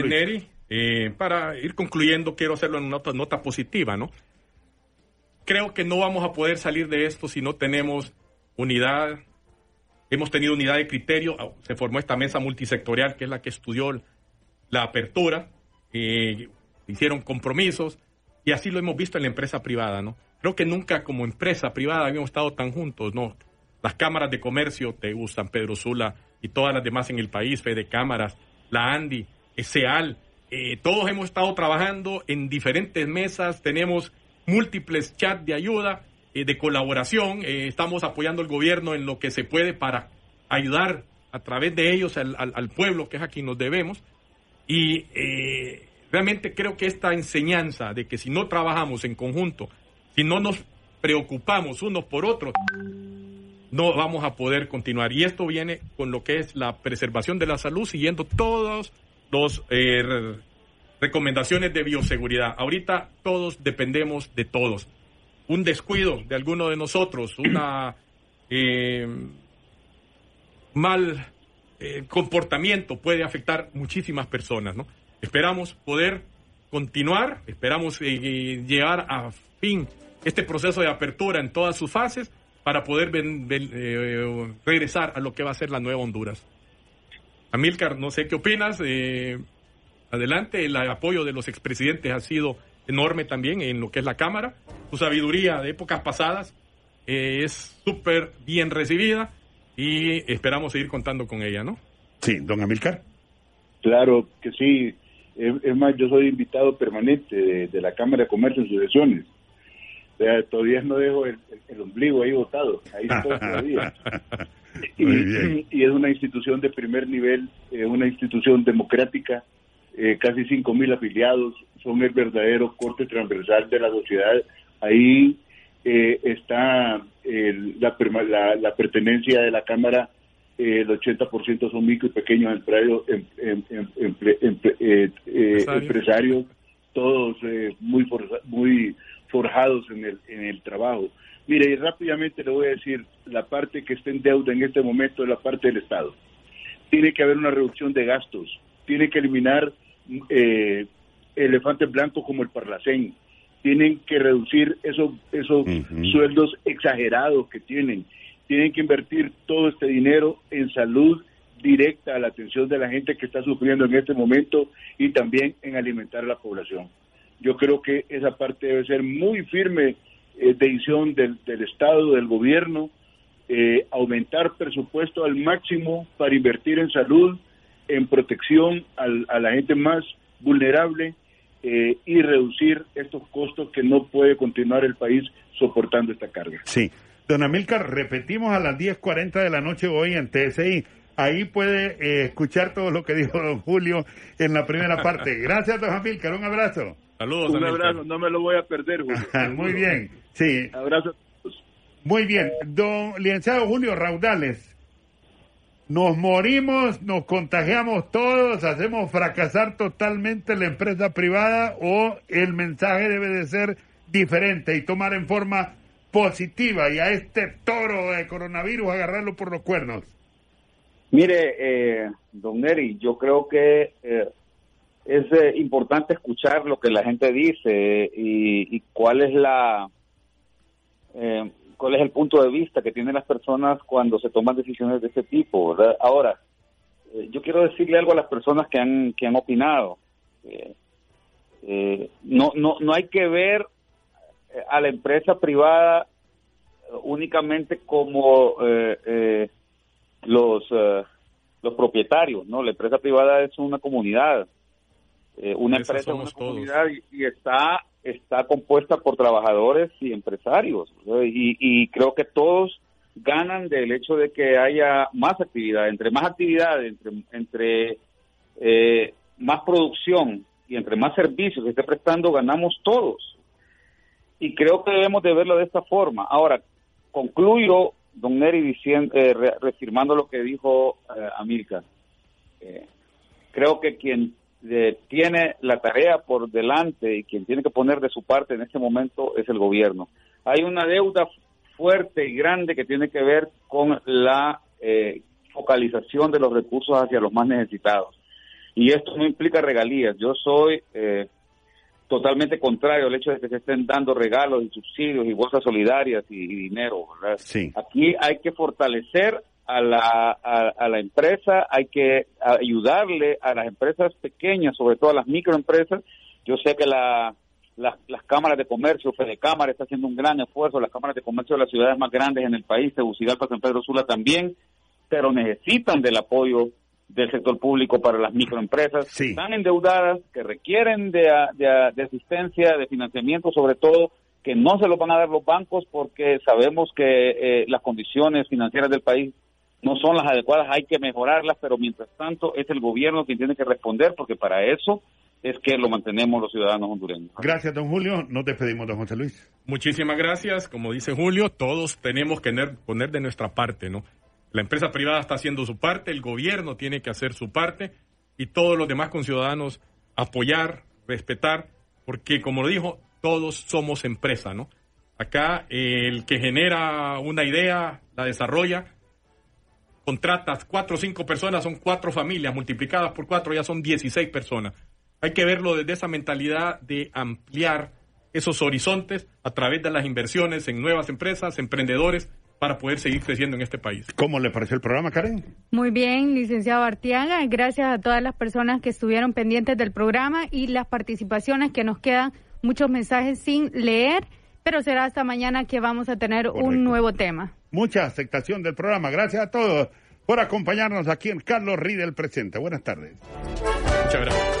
Neri, eh, para ir concluyendo, quiero hacerlo en una nota, positiva, ¿no? Creo que no vamos a poder salir de esto si no tenemos unidad. Hemos tenido unidad de criterio. Se formó esta mesa multisectorial que es la que estudió la apertura. eh, hicieron compromisos y así lo hemos visto en la empresa privada, ¿no? Creo que nunca como empresa privada habíamos estado tan juntos, ¿no? Las cámaras de comercio, te San Pedro Sula y todas las demás en el país, Fede Cámaras, la ANDI, SEAL, eh, todos hemos estado trabajando en diferentes mesas, tenemos múltiples chats de ayuda, eh, de colaboración, eh, estamos apoyando al gobierno en lo que se puede para ayudar a través de ellos al, al- al pueblo, que es a quien nos debemos. Y eh, realmente creo que esta enseñanza de que si no trabajamos en conjunto, si no nos preocupamos unos por otros, no vamos a poder continuar. Y esto viene con lo que es la preservación de la salud, siguiendo todas las recomendaciones de bioseguridad. Ahorita todos dependemos de todos. Un descuido de alguno de nosotros, una eh, mal eh, comportamiento puede afectar muchísimas personas, ¿no? Esperamos poder continuar, esperamos eh, llegar a fin este proceso de apertura en todas sus fases para poder ven- eh, regresar a lo que va a ser la nueva Honduras. Amílcar, no sé qué opinas. eh, adelante, el apoyo de los expresidentes ha sido enorme también en lo que es la Cámara. Su sabiduría de épocas pasadas eh, es súper bien recibida y esperamos seguir contando con ella, ¿no? Sí, don Amílcar. Claro que sí. Es, más, yo soy invitado permanente de, de la Cámara de Comercio en sus sesiones. O sea, todavía no dejo el, el- el ombligo ahí botado. Ahí estoy todavía. Y, es una institución de primer nivel, eh, una institución democrática, eh, casi 5.000 afiliados, son el verdadero corte transversal de la sociedad. Ahí eh, está el- la, la, la pertenencia de la Cámara, eh, el 80% son micro y pequeños empresarios, em- em- em- eh, Empresarios. empresarios, todos eh, muy, forza- muy forjados en el, en el trabajo. Mire, y rápidamente le voy a decir, la parte que está en deuda en este momento es la parte del Estado. Tiene que haber una reducción de gastos, tiene que eliminar eh, elefantes blancos como el Parlacén, tienen que reducir esos, esos sueldos exagerados que tienen, tienen que invertir todo este dinero en salud directa a la atención de la gente que está sufriendo en este momento y también en alimentar a la población. Yo creo que esa parte debe ser muy firme eh, decisión del, del Estado, del gobierno, eh, aumentar presupuesto al máximo para invertir en salud, en protección al- a la gente más vulnerable eh, y reducir estos costos que no puede continuar el país soportando esta carga. Sí. Don Amílcar, repetimos a las 10.40 de la noche hoy en TSI. Ahí puede eh, escuchar todo lo que dijo don Julio en la primera parte. Gracias, don Amílcar. Un abrazo. Saludos, Un abrazo, no me lo voy a perder, Julio. Muy bien. Sí, Abrazo a todos. muy bien. Don licenciado Julio Raudales, nos morimos, nos contagiamos todos, hacemos fracasar totalmente la empresa privada o el mensaje debe de ser diferente y tomar en forma positiva y a este toro de coronavirus agarrarlo por los cuernos. Mire, eh, don Neri, yo creo que eh, es eh, importante escuchar lo que la gente dice y, y cuál es la eh, cuál es el punto de vista que tienen las personas cuando se toman decisiones de ese tipo. ¿verdad? Ahora, eh, yo quiero decirle algo a las personas que han que han opinado. Eh, no no no hay que ver a la empresa privada únicamente como eh, los eh, los propietarios, ¿no? La empresa privada es una comunidad, eh, una empresa es una todos. comunidad y, y está está compuesta por trabajadores y empresarios ¿no? y, y creo que todos ganan del hecho de que haya más actividad, entre más actividad, entre entre eh, más producción y entre más servicios se esté prestando, ganamos todos. Y creo que debemos de verlo de esta forma. Ahora, concluyo, don Neri, diciendo, eh, reafirmando lo que dijo eh, Amilcar. Eh, creo que quien eh, tiene la tarea por delante y quien tiene que poner de su parte en este momento es el gobierno. Hay una deuda fuerte y grande que tiene que ver con la eh, focalización de los recursos hacia los más necesitados. Y esto no implica regalías. Yo soy eh, totalmente contrario al hecho de que se estén dando regalos y subsidios y bolsas solidarias y, dinero. Aquí hay que fortalecer a la, a, la empresa, hay que ayudarle a las empresas pequeñas, sobre todo a las microempresas. Yo sé que la, las cámaras de comercio, Fede Cámara está haciendo un gran esfuerzo, las cámaras de comercio de las ciudades más grandes en el país, Tegucigalpa, San Pedro Sula también, pero necesitan del apoyo del sector público para las microempresas que están endeudadas, que requieren de, de, asistencia, de financiamiento, sobre todo que no se lo van a dar los bancos porque sabemos que eh, las condiciones financieras del país no son las adecuadas, hay que mejorarlas, pero mientras tanto es el gobierno quien tiene que responder porque para eso es que lo mantenemos los ciudadanos hondureños. Gracias, don Julio. Nos despedimos, don José Luis. Muchísimas gracias. Como dice Julio, todos tenemos que poner de nuestra parte, ¿no? La empresa privada está haciendo su parte, el gobierno tiene que hacer su parte y todos los demás conciudadanos apoyar, respetar, porque como lo dijo, todos somos empresa, ¿no? Acá el que genera una idea, la desarrolla, contratas cuatro o cinco personas, son cuatro familias, multiplicadas por cuatro ya son 16 personas. Hay que verlo desde esa mentalidad de ampliar esos horizontes a través de las inversiones en nuevas empresas, emprendedores, para poder seguir creciendo en este país. ¿Cómo le pareció el programa, Karen? Muy bien, licenciado Artiaga. Gracias a todas las personas que estuvieron pendientes del programa y las participaciones que nos quedan muchos mensajes sin leer, pero será hasta mañana que vamos a tener un nuevo tema. Mucha aceptación del programa. Gracias a todos por acompañarnos aquí en Carlos Riedel Presente. Buenas tardes. Muchas gracias.